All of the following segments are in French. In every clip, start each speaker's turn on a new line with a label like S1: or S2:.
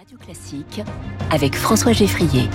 S1: Radio Classique avec François Geffrier.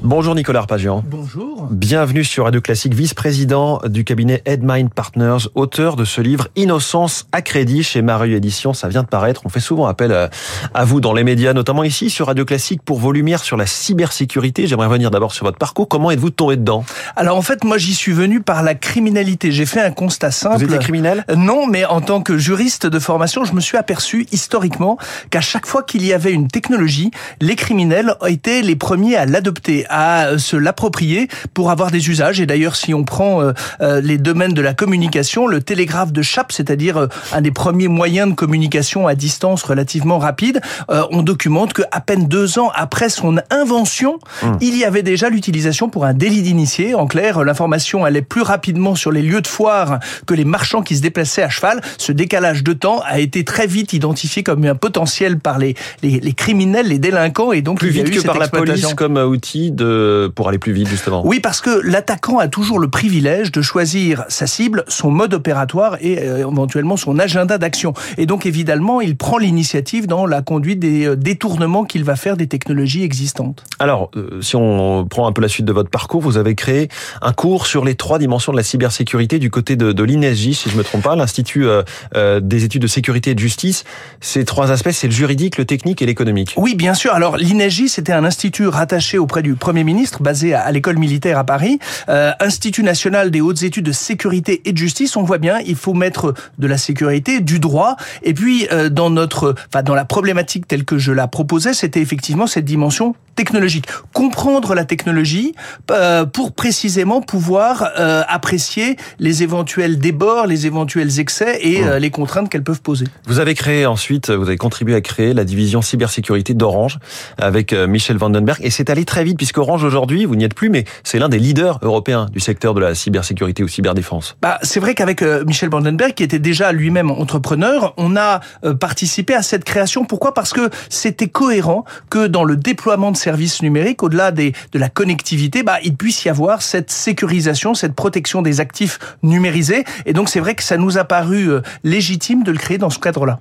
S2: Bonjour Nicolas Arpagian.
S3: Bonjour.
S2: Bienvenue sur Radio Classique, vice-président du cabinet Headmind Partners, auteur de ce livre Innocence à crédit chez Marie Édition. Ça vient de paraître. On fait souvent appel à vous dans les médias, notamment ici sur Radio Classique pour vos lumières sur la cybersécurité. J'aimerais revenir d'abord sur votre parcours. Comment êtes-vous tombé dedans?
S3: Alors en fait, moi j'y suis venu par la criminalité. J'ai fait un constat simple.
S2: Vous étiez criminel?
S3: Non, mais en tant que juriste de formation, je me suis aperçu historiquement qu'à chaque fois qu'il y avait une technologie, les criminels étaient les premiers à l'adopter à euh, se l'approprier pour avoir des usages. Et d'ailleurs, si on prend euh, euh, les domaines de la communication, le télégraphe de chape, c'est-à-dire un des premiers moyens de communication à distance relativement rapide, on documente que à peine deux ans après son invention, hum. il y avait déjà l'utilisation pour un délit d'initié. En clair, l'information allait plus rapidement sur les lieux de foire que les marchands qui se déplaçaient à cheval. Ce décalage de temps a été très vite identifié comme un potentiel par les, les, les criminels, les délinquants, et donc
S2: plus vite que par la police comme outil de pour aller plus vite justement.
S3: Oui, parce que l'attaquant a toujours le privilège de choisir sa cible, son mode opératoire et euh, éventuellement son agenda d'action. Et donc évidemment, il prend l'initiative dans la conduite des euh, détournements qu'il va faire des technologies existantes.
S2: Alors, euh, si on prend un peu la suite de votre parcours, vous avez créé un cours sur les trois dimensions de la cybersécurité du côté de, de si je me trompe pas, l'Institut des études de sécurité et de justice. Ces trois aspects, c'est le juridique, le technique et l'économique.
S3: Oui, bien sûr. Alors, l'INSJ, c'était un institut rattaché auprès du Premier ministre, basé à, l'école militaire à Paris, euh, Institut national des hautes études de sécurité et de justice. On voit bien, il faut mettre de la sécurité, du droit, et puis euh, dans notre, enfin dans la problématique telle que je la proposais, c'était effectivement cette dimension technologique. Comprendre la technologie euh, pour précisément pouvoir euh, apprécier les éventuels débords, les éventuels excès et mmh. euh, les contraintes qu'elles peuvent poser.
S2: Vous avez créé ensuite, vous avez contribué à créer la division cybersécurité d'Orange avec Michel Vandenberg et c'est allé très vite puisque Orange aujourd'hui, vous n'y êtes plus, mais c'est l'un des leaders européens du secteur de la cybersécurité ou cyberdéfense.
S3: Bah, c'est vrai qu'avec Michel Vandenberg, qui était déjà lui-même entrepreneur, on a participé à cette création. Pourquoi? Parce que c'était cohérent que dans le déploiement de services numériques, au-delà de la connectivité, bah, il puisse y avoir cette sécurisation, cette protection des actifs numérisés. Et donc c'est vrai que ça nous a paru euh, légitime de le créer dans ce cadre-là.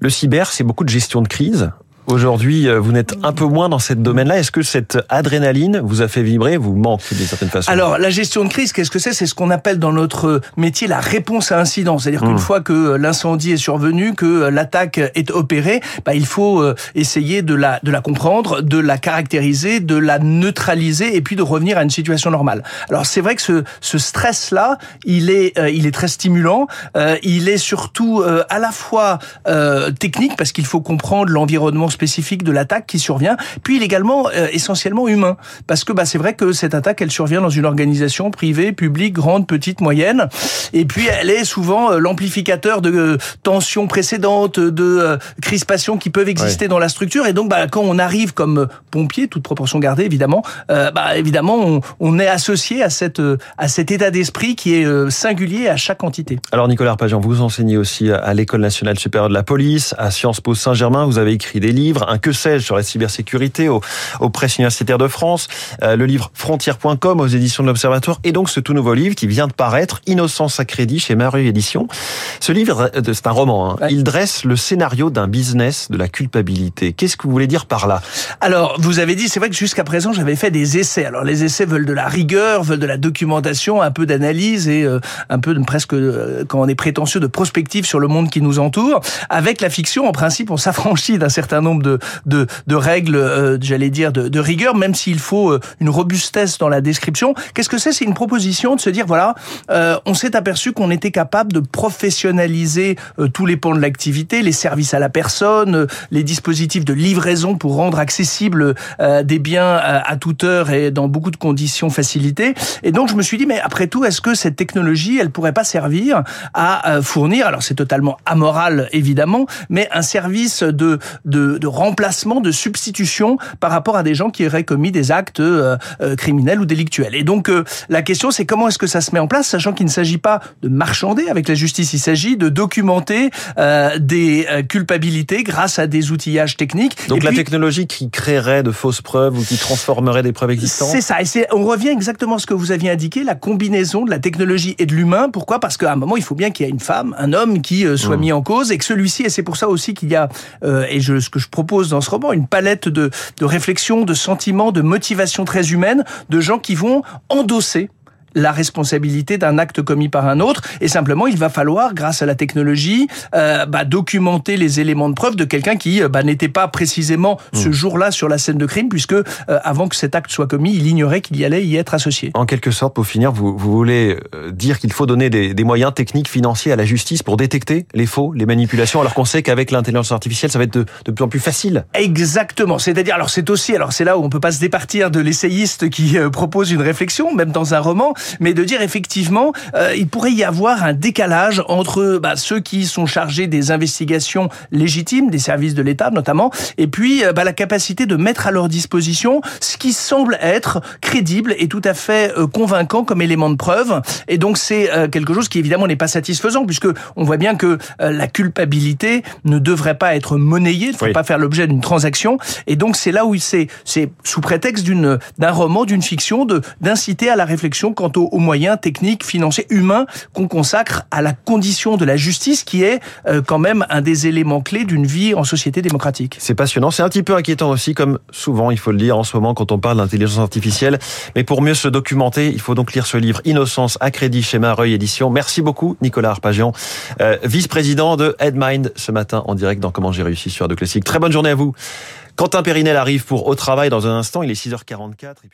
S2: Le cyber, c'est beaucoup de gestion de crise. Aujourd'hui, euh, vous n'êtes un peu moins dans ce domaine-là. Est-ce que cette adrénaline vous a fait vibrer, vous manque d'une certaine façon?
S3: Alors, la gestion de crise, qu'est-ce que c'est? C'est ce qu'on appelle dans notre métier la réponse à incident. C'est-à-dire qu'une hmm. fois que l'incendie est survenu, que l'attaque est opérée, bah, il faut euh, essayer de la, de la comprendre, de la caractériser, de la neutraliser et puis de revenir à une situation normale. Alors, c'est vrai que ce, ce stress-là, il est, euh, il est très stimulant. il est surtout à la fois technique parce qu'il faut comprendre l'environnement spécifique de l'attaque qui survient. Puis il est également euh, essentiellement humain, parce que bah, c'est vrai que cette attaque, elle survient dans une organisation privée, publique, grande, petite, moyenne, et puis elle est souvent euh, l'amplificateur de euh, tensions précédentes, de crispations qui peuvent exister dans la structure. Et donc, bah, quand on arrive comme pompier, toute proportion gardée évidemment, bah, évidemment, on, on, est associé à cette à cet état d'esprit qui est singulier à chaque entité.
S2: Alors Nicolas Arpagian, vous enseignez aussi à l'École nationale supérieure de la police, à Sciences Po Saint-Germain. Vous avez écrit des livres un que sais-je sur la cybersécurité aux, aux presses universitaires de France, euh, le livre frontière.com aux éditions de l'Observatoire et donc ce tout nouveau livre qui vient de paraître, Innocence à crédit chez Marie Édition. Ce livre, euh, c'est un roman, hein. il dresse le scénario d'un business de la culpabilité. Qu'est-ce que vous voulez dire par là?
S3: Alors, vous avez dit, c'est vrai que jusqu'à présent, j'avais fait des essais. Alors, les essais veulent de la rigueur, veulent de la documentation, un peu d'analyse et euh, un peu de presque, quand on est prétentieux, de prospective sur le monde qui nous entoure. Avec la fiction, en principe, on s'affranchit d'un certain nombre de, de, de règles, euh, j'allais dire, de, de, rigueur, même s'il faut euh, une robustesse dans la description. Qu'est-ce que c'est? C'est une proposition de se dire, voilà, euh, on s'est aperçu qu'on était capable de professionnaliser tous les pans de l'activité, les services à la personne, les dispositifs de livraison pour rendre accessible des biens à toute heure et dans beaucoup de conditions facilitées. Et donc, je me suis dit, mais après tout, est-ce que cette technologie, elle pourrait pas servir à fournir, alors c'est totalement amoral évidemment, mais un service de, de, de remplacement, de substitution par rapport à des gens qui auraient commis des actes euh, euh, criminels ou délictuels. Et donc euh, la question c'est comment est-ce que ça se met en place, sachant qu'il ne s'agit pas de marchander avec la justice, il s'agit de documenter des culpabilités grâce à des outillages techniques.
S2: Donc la technologie qui créerait de fausses preuves ou qui transformerait des preuves existantes
S3: C'est ça, et on revient exactement à ce que vous aviez indiqué, la combinaison de la technologie et de l'humain. Pourquoi? Parce qu'à un moment, il faut bien qu'il y ait une femme, un homme qui soit mmh. mis en cause et que celui-ci, et c'est pour ça aussi qu'il y a, et je, ce que je je propose dans ce roman, une palette de, réflexions, de sentiments, de motivations très humaines, de gens qui vont endosser la responsabilité d'un acte commis par un autre. Et simplement, il va falloir, grâce à la technologie, euh, bah, documenter les éléments de preuve de quelqu'un qui euh, bah, n'était pas précisément ce hmm. jour-là sur la scène de crime, puisque euh, avant que cet acte soit commis, il ignorait qu'il y allait y être associé.
S2: En quelque sorte, pour finir, vous, vous voulez dire qu'il faut donner des, des, moyens techniques, financiers à la justice pour détecter les faux, les manipulations, alors qu'on sait qu'avec l'intelligence artificielle, ça va être de, de, plus en plus facile.
S3: Exactement. C'est-à-dire, alors c'est aussi, alors c'est là où on peut pas se départir de l'essayiste qui propose une réflexion, même dans un roman, mais de dire effectivement, euh, il pourrait y avoir un décalage entre bah, ceux qui sont chargés des investigations légitimes, des services de l'État notamment, et puis euh, bah, la capacité de mettre à leur disposition ce qui semble être crédible et tout à fait euh, convaincant comme élément de preuve. Et donc c'est quelque chose qui évidemment n'est pas satisfaisant puisque on voit bien que la culpabilité ne devrait pas être monnayée, ne devrait pas faire l'objet d'une transaction. Et donc c'est là où c'est c'est sous prétexte d'une d'un roman, d'une fiction, de d'inciter à la réflexion quant au aux moyens techniques, financiers, humains qu'on consacre à la condition de la justice qui est euh, quand même un des éléments clés d'une vie en société démocratique.
S2: C'est passionnant, c'est un petit peu inquiétant aussi, comme souvent il faut le dire en ce moment quand on parle d'intelligence artificielle. Mais pour mieux se documenter, il faut donc lire ce livre Innocence à crédit chez Mareuil Édition. Merci beaucoup Nicolas Arpagian, euh, vice-président de Headmind ce matin en direct dans Comment j'ai réussi sur de Classique. Très bonne journée à vous. Quentin Périnel arrive pour Au Travail dans un instant, il est 6h44 et